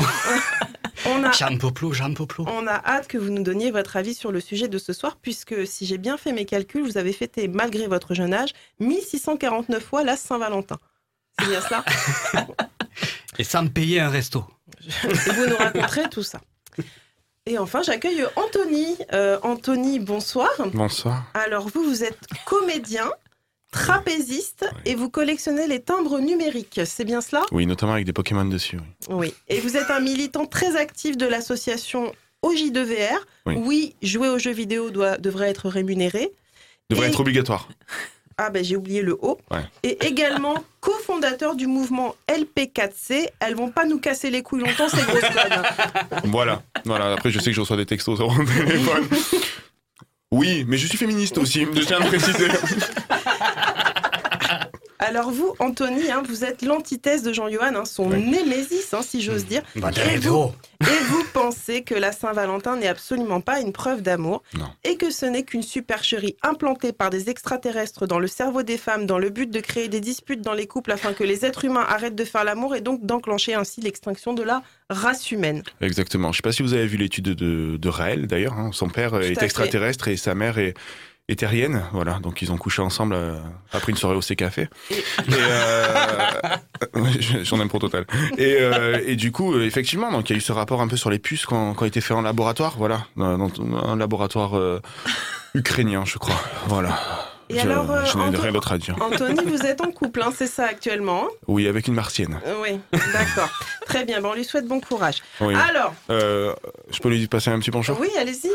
on, a, Jean Poplo, Jean Poplo. on a hâte que vous nous donniez votre avis sur le sujet de ce soir, puisque si j'ai bien fait mes calculs, vous avez fêté, malgré votre jeune âge, 1649 fois la Saint-Valentin. C'est bien cela Et sans payer un resto. Et vous nous raconterez tout ça. Et enfin, j'accueille Anthony. Euh, Anthony, bonsoir. Bonsoir. Alors vous, vous êtes comédien, trapéziste et vous collectionnez les timbres numériques, c'est bien cela? Oui, notamment avec des Pokémon dessus. oui. Oui. Et vous êtes un militant très actif de l'association OJ2VR. Oui. jouer aux jeux vidéo doit, devrait être rémunéré. Devrait Et- être obligatoire. Ah ben j'ai oublié le O. Ouais. Et également cofondateur du mouvement LP4C. Elles vont pas nous casser les couilles longtemps ces grosses. Voilà. voilà. Après, je sais que je reçois des textos sur mon téléphone. Oui, mais je suis féministe aussi, je tiens à le préciser. Alors vous, Anthony, hein, vous êtes l'antithèse de Jean-Johan, hein, son némésis, hein, si j'ose dire. Bah, et, vous, hétéro. et vous pensez que la Saint-Valentin n'est absolument pas une preuve d'amour et que ce n'est qu'une supercherie implantée par des extraterrestres dans le cerveau des femmes dans le but de créer des disputes dans les couples afin que les êtres humains arrêtent de faire l'amour et donc d'enclencher ainsi l'extinction de la race humaine. Exactement. Je ne sais pas si vous avez vu l'étude de, de Raël, d'ailleurs. hein. Son père est fait. extraterrestre et sa mère est, est terrienne. Voilà, donc ils ont couché ensemble euh, après une soirée au C-Café. Et, euh, J'en aime pour total. Et, euh, et du coup, euh, effectivement, donc il y a eu ce rapport un peu sur les puces quand, quand il était fait en laboratoire, voilà, dans, dans un laboratoire euh, ukrainien, je crois. Voilà. Et je alors, euh, je n'ai rien d'autre à dire. Anthony, vous êtes en couple, hein, c'est ça actuellement Oui, avec une martienne. Euh, Oui, d'accord. Très bien, bon, on lui souhaite bon courage. Oui. Alors, Euh, je peux lui passer un petit bonjour oui, allez-y.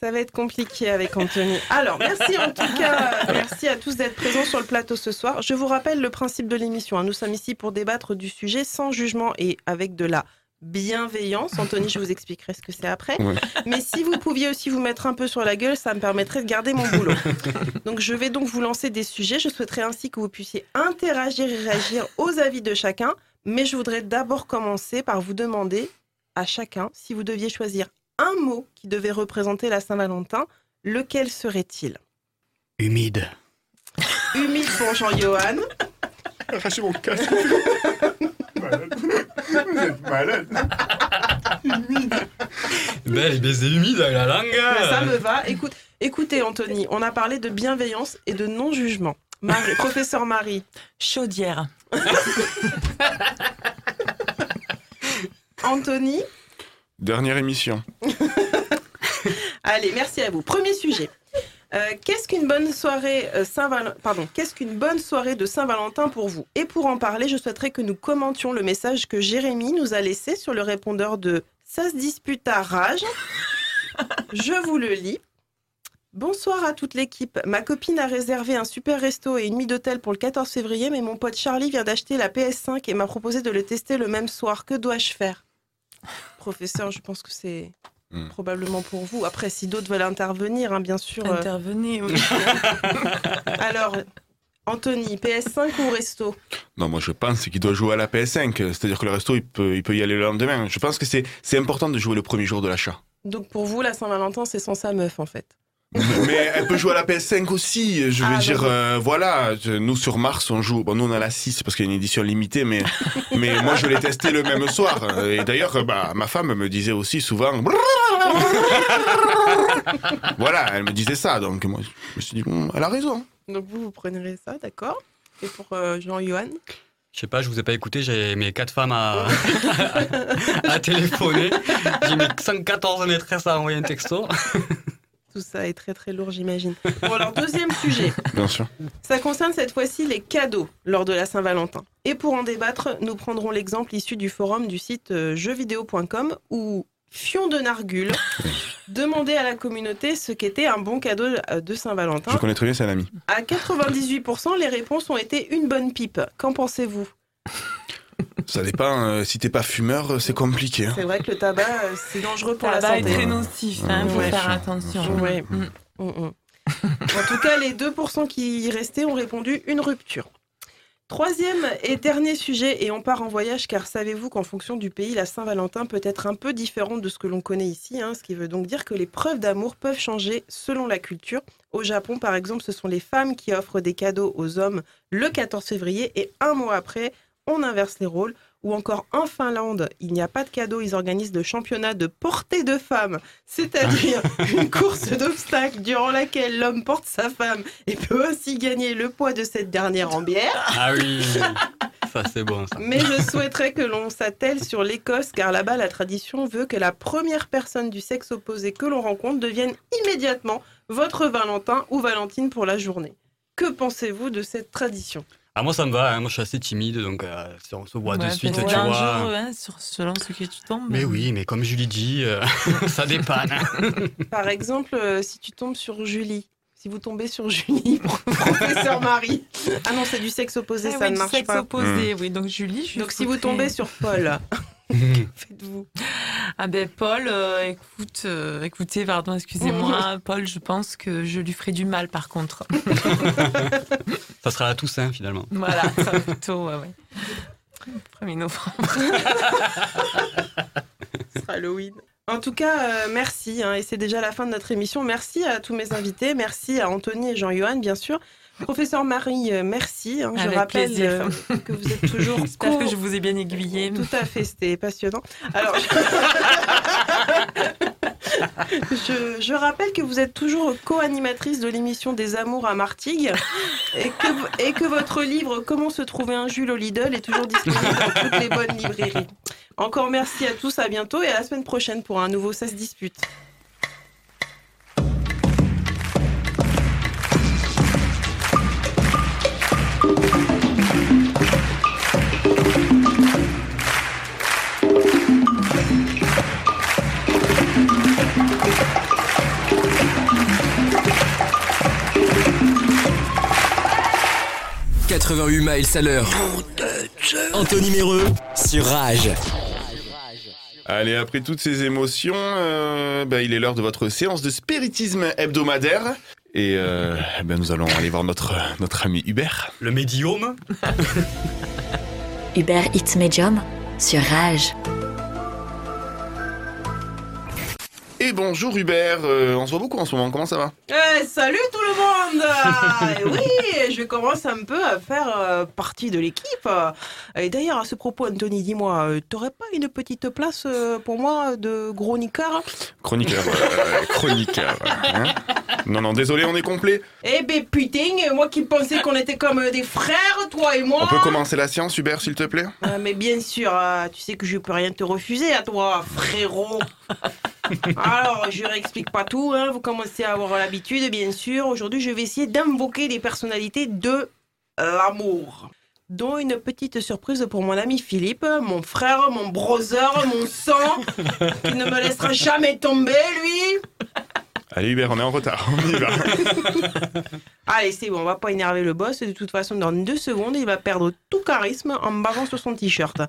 Ça va être compliqué avec Anthony. Alors, merci en tout cas, merci à tous d'être présents sur le plateau ce soir. Je vous rappelle le principe de l'émission. hein. Nous sommes ici pour débattre du sujet sans jugement et avec de la bienveillance. Anthony, je vous expliquerai ce que c'est après. Ouais. Mais si vous pouviez aussi vous mettre un peu sur la gueule, ça me permettrait de garder mon boulot. Donc je vais donc vous lancer des sujets. Je souhaiterais ainsi que vous puissiez interagir et réagir aux avis de chacun. Mais je voudrais d'abord commencer par vous demander à chacun si vous deviez choisir un mot qui devait représenter la Saint-Valentin, lequel serait-il? Humide. Humide pour Jean-Johan. Arrachez mon casque. Vous êtes malade. Ben, les baisers humides avec la langue. Ça me va. Écoute, écoutez, Anthony, on a parlé de bienveillance et de non-jugement. Marie- professeur Marie. Chaudière. Anthony. Dernière émission. Allez, merci à vous. Premier sujet. Euh, qu'est-ce qu'une bonne soirée euh, Pardon, qu'est-ce qu'une bonne soirée de Saint-Valentin pour vous? Et pour en parler, je souhaiterais que nous commentions le message que Jérémy nous a laissé sur le répondeur de Ça se dispute à rage. Je vous le lis. Bonsoir à toute l'équipe. Ma copine a réservé un super resto et une nuit d'hôtel pour le 14 février, mais mon pote Charlie vient d'acheter la PS5 et m'a proposé de le tester le même soir. Que dois-je faire? Professeur, je pense que c'est Hmm. probablement pour vous. Après, si d'autres veulent intervenir, hein, bien sûr. euh. Intervenez, oui. Alors, Anthony, PS5 ou resto? Non, moi je pense qu'il doit jouer à la PS5. C'est-à-dire que le resto, il peut, il peut y aller le lendemain. Je pense que c'est c'est important de jouer le premier jour de l'achat. Donc pour vous, la Saint-Valentin, c'est sans sa meuf, en fait. Mais elle peut jouer à la PS5 aussi. Je veux Ah, dire, euh, voilà, je- nous sur Mars, on joue. Bon, nous on a la 6 parce qu'il y a une édition limitée, mais, mais moi je l'ai testé le même soir. Et d'ailleurs, euh, bah, ma femme me disait aussi souvent. voilà, elle me disait ça. Donc moi, je me suis dit, bon, elle a raison. Donc vous, vous prendrez ça, d'accord Et pour euh, Jean-Johan Je sais pas, je vous ai pas écouté, j'ai mes quatre femmes à, à téléphoner. J'ai mes 114 maîtresses à envoyer un texto. Tout ça est très très lourd, j'imagine. Bon, alors deuxième sujet. Bien sûr. Ça concerne cette fois-ci les cadeaux lors de la Saint-Valentin. Et pour en débattre, nous prendrons l'exemple issu du forum du site euh, jeuxvideo.com où Fion de Nargule demandait à la communauté ce qu'était un bon cadeau euh, de Saint-Valentin. Je connais très bien, c'est un ami. À 98%, les réponses ont été une bonne pipe. Qu'en pensez-vous? Ça dépend. euh, si t'es pas fumeur, euh, c'est compliqué. hein. C'est vrai que le tabac, euh, c'est dangereux pour Tabac la est santé. très nocif, hein, faut Ouais. faire attention. Ouais. Mm. Mm, mm. En tout cas, les 2% qui y restaient ont répondu une rupture. Troisième et dernier sujet, et on part en voyage car savez-vous qu'en fonction du pays, la Saint-Valentin peut être un peu différente de ce que l'on connaît ici, hein, ce qui veut donc dire que les preuves d'amour peuvent changer selon la culture. Au Japon, par exemple, ce sont les femmes qui offrent des cadeaux aux hommes le 14 février et un mois après, on inverse les rôles. Ou encore en Finlande, il n'y a pas de cadeau, ils organisent le championnat de portée de femmes, c'est-à-dire une course d'obstacles durant laquelle l'homme porte sa femme et peut aussi gagner le poids de cette dernière en bière. Ah oui, ça c'est bon ça. Mais je souhaiterais que l'on s'attelle sur l'Écosse, car là-bas, la tradition veut que la première personne du sexe opposé que l'on rencontre devienne immédiatement votre Valentin ou Valentine pour la journée. Que pensez-vous de cette tradition? Ah moi ça me va, hein, moi je suis assez timide, donc euh, si on se voit de suite, tu vois. dangereux, hein, sur, selon ce que tu tombes. Mais oui, mais comme Julie dit, euh, ça dépanne. Par exemple, euh, si tu tombes sur Julie, si vous tombez sur Julie, professeur Marie. Ah non, c'est du sexe opposé, Ah ça oui, ne du marche sexe pas. opposé, oui. Donc Julie, je Donc si vous tombez sur Paul, faites-vous Ah ben Paul, euh, écoute, euh, écoutez, pardon, excusez-moi, Paul, je pense que je lui ferai du mal par contre. ça sera la Toussaint finalement. voilà, ça va plutôt, ouais, ouais. 1er novembre. Ce sera Halloween. En tout cas, euh, merci. hein, et c'est déjà la fin de notre émission. Merci à tous mes invités. Merci à Anthony et Jean-Johan, bien sûr. Professeur Marie, euh, merci. hein. je rappelle plaisir. euh, que vous êtes toujours. J'espère que je vous ai bien aiguillé. Tout à fait, c'était passionnant. Alors, Je, je rappelle que vous êtes toujours co-animatrice de l'émission des Amours à Martigues et que, et que votre livre Comment se trouver un Jules au Lidl est toujours disponible dans toutes les bonnes librairies. Encore merci à tous, à bientôt et à la semaine prochaine pour un nouveau Ça se dispute. « 88 miles à l'heure. Anthony Méreux sur Rage. Allez, après toutes ces émotions, euh, bah, il est l'heure de votre séance de spiritisme hebdomadaire. Et euh, ben, nous allons aller voir notre, notre ami Hubert. Le médium Uber Eats Medium sur Rage. Et bonjour Hubert, Euh, on se voit beaucoup en ce moment, comment ça va? Eh, salut tout le monde Et Oui, je commence un peu à faire euh, partie de l'équipe. Et d'ailleurs, à ce propos, Anthony, dis-moi, euh, t'aurais pas une petite place euh, pour moi de Chroniqueur, euh, chroniqueur. hein non, non, désolé, on est complet. Eh ben putain, moi qui pensais qu'on était comme des frères, toi et moi On peut commencer la séance, Hubert, s'il te plaît? Mais bien sûr, tu sais que je peux rien te refuser à toi, frérot. Alors, je réexplique pas tout, hein, vous commencez à avoir l'habitude, bien sûr. Aujourd'hui, je vais essayer d'invoquer des personnalités de l'amour. Dont une petite surprise pour mon ami Philippe, mon frère, mon brother, mon sang, qui ne me laissera jamais tomber, lui. Allez Hubert, on est en retard, on y va. Allez, c'est bon, on va pas énerver le boss. De toute façon, dans deux secondes, il va perdre tout charisme en bavant sur son t-shirt.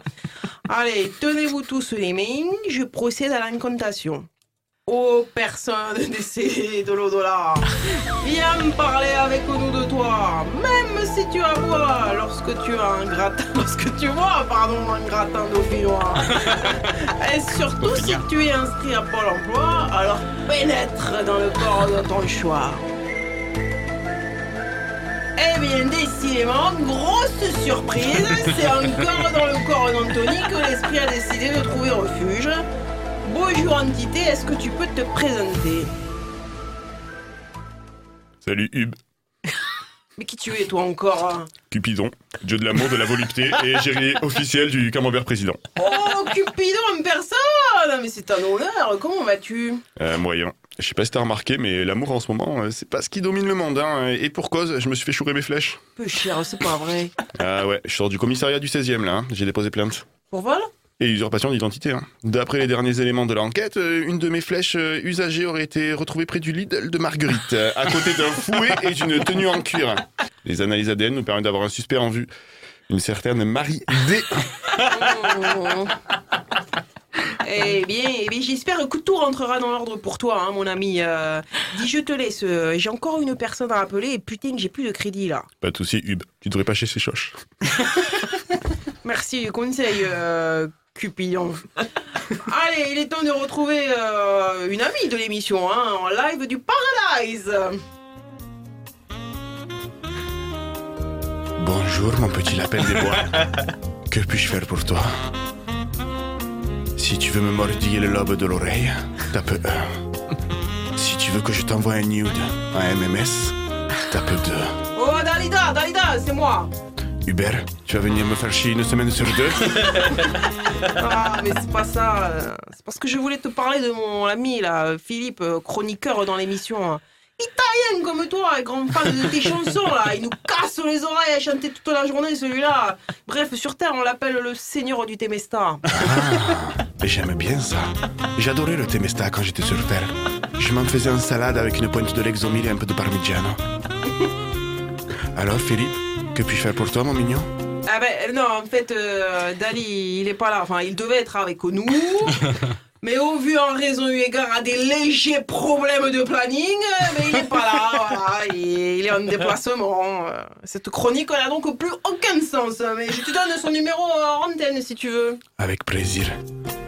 Allez, tenez-vous tous les mains, je procède à l'incantation. Ô personne décédée de l'au-delà, viens me parler avec nous de toi, même si tu aboies lorsque tu as un gratin, lorsque tu vois, pardon, un gratin dauphinois. Et surtout si tu es inscrit à Pôle emploi, alors pénètre dans le corps de ton choix. Eh bien, décidément, grosse surprise, c'est encore dans le corps d'Anthony que l'esprit a décidé de trouver refuge. Bonjour entité, est-ce que tu peux te présenter? Salut Hub, Mais qui tu es toi encore? Hein Cupidon, dieu de l'amour, de la volupté et géré officiel du camembert président. Oh, Cupidon en personne Mais c'est un honneur, comment vas-tu? Euh, moyen. Je sais pas si t'as remarqué, mais l'amour en ce moment, euh, c'est pas ce qui domine le monde. Hein. Et pour cause, je me suis fait chourer mes flèches. Peu cher, c'est pas vrai. Ah ouais, je sors du commissariat du 16e là, hein. j'ai déposé plainte. Pour vol? Et usurpation d'identité. Hein. D'après les derniers éléments de l'enquête, euh, une de mes flèches euh, usagées aurait été retrouvée près du Lidl de Marguerite, euh, à côté d'un fouet et d'une tenue en cuir. Les analyses ADN nous permettent d'avoir un suspect en vue. Une certaine Marie D. Oh. Eh bien, eh bien, j'espère que tout rentrera dans l'ordre pour toi, hein, mon ami. Euh, dis, je te laisse. euh, J'ai encore une personne à appeler et putain, que j'ai plus de crédit là. Pas de soucis, Hub, tu devrais pas chez ces choches. Merci du conseil, euh, Cupidon. Allez, il est temps de retrouver euh, une amie de l'émission, hein, en live du Paradise. Bonjour, mon petit lapin des bois. que puis-je faire pour toi? Si tu veux me mordiller le lobe de l'oreille, tape 1. Si tu veux que je t'envoie un nude, un MMS, tape 2. Oh, Dalida, Dalida, c'est moi. Hubert, tu vas venir me faire chier une semaine sur deux Ah, mais c'est pas ça. C'est parce que je voulais te parler de mon ami, là, Philippe, euh, chroniqueur dans l'émission. Italien comme toi, grand fan de tes chansons, là. Il nous casse les oreilles à chanter toute la journée, celui-là. Bref, sur Terre, on l'appelle le seigneur du Temesta. Et J'aime bien ça. J'adorais le temesta quand j'étais sur Terre. Je m'en faisais en salade avec une pointe de Lexomil et un peu de parmigiano. Alors, Philippe, que puis-je faire pour toi, mon mignon? Ah ben non, en fait, euh, Dali, il est pas là. Enfin, il devait être avec nous. Mais au vu en raison eu égard à des légers problèmes de planning, euh, mais il est pas là, voilà, il, il est en déplacement. euh. Cette chronique n'a donc plus aucun sens, mais je te donne son numéro en antenne si tu veux. Avec plaisir.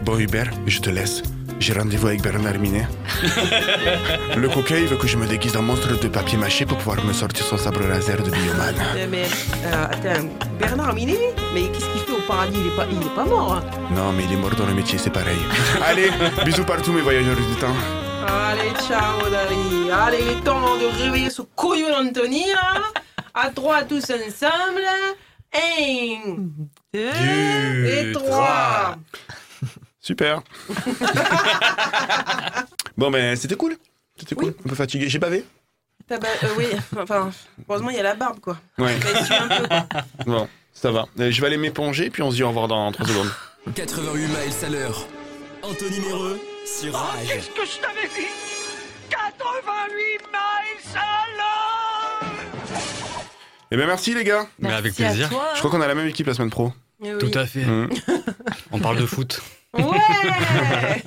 Bon, Hubert, je te laisse. J'ai rendez-vous avec Bernard Minet. Le coquet, il veut que je me déguise en monstre de papier mâché pour pouvoir me sortir son sabre laser de biomane. Euh, mais, euh, attends, Bernard Minet Mais qu'est-ce qu'il fait au paradis? Il est pas, il est pas mort. hein. Non, mais il est mort dans le métier, c'est pareil. Allez, bisous partout, mes voyageurs du temps. Allez, ciao, Dari. Allez, temps de réveiller ce couillon d'Anthony, là. À trois, tous ensemble. Un, deux, et trois. Super. bon, ben, c'était cool. C'était cool. Un peu fatigué. J'ai bavé T'as ba- euh, oui, enfin, heureusement, il y a la barbe, quoi. Ouais. Mais essuie un peu, quoi. Bon, ça va. Euh, Je vais aller m'éponger, puis on se dit au revoir dans 3 secondes. 88 miles à l'heure. Anthony Méreux sur Rage. Qu'est-ce que je t'avais dit? 88 miles à l'heure Eh ben, merci, les gars. Mais avec Merci à plaisir. Je crois qu'on a la même équipe la semaine pro. Eh Tout à fait. Mmh. On parle de foot. Ouais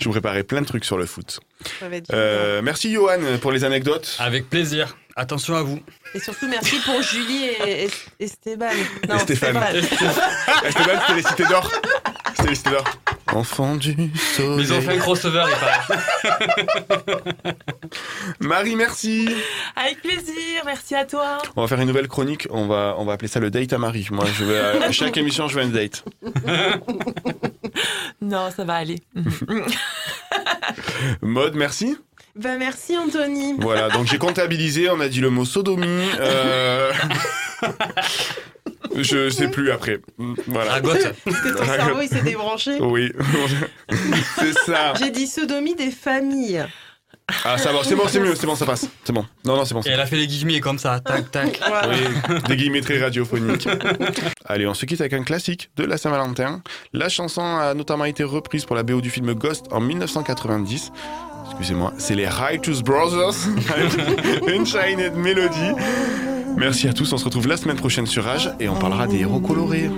Je vous préparais plein de trucs sur le foot. Ça va être Euh, merci, Johan, pour les anecdotes. Avec plaisir. Attention à vous. Et surtout, merci pour Julie et, et- Esteban. Non, Et Stéphane. Esteban, c'était les cités d'or. C'était les cités d'or. Enfant du soleil. Ils ont fait un crossover, il. Marie, merci. Avec plaisir, merci à toi. On va faire une nouvelle chronique. On va, on va appeler ça le date à Marie. Moi, je vais, à chaque émission, je vais à une date. Non, ça va aller. Mode, merci. Ben, merci, Anthony. Voilà, donc j'ai comptabilisé, on a dit le mot sodomie. euh, je sais plus après. Voilà. Ragotte. Parce que ton cerveau, il s'est débranché. Oui, c'est ça. J'ai dit sodomie des familles. Ah, ça va, c'est bon, c'est mieux, c'est bon, ça passe. C'est bon. Non, non, c'est bon. Et elle a fait les guillemets comme ça. Tac, tac. Voilà. Oui, des guillemets très radiophoniques. Allez, on se quitte avec un classique de la Saint-Valentin. La chanson a notamment été reprise pour la BO du film Ghost en 1990. Excusez-moi, c'est les Righteous Brothers. Enchanted Melody. Merci à tous, on se retrouve la semaine prochaine sur Rage et on parlera des héros colorés.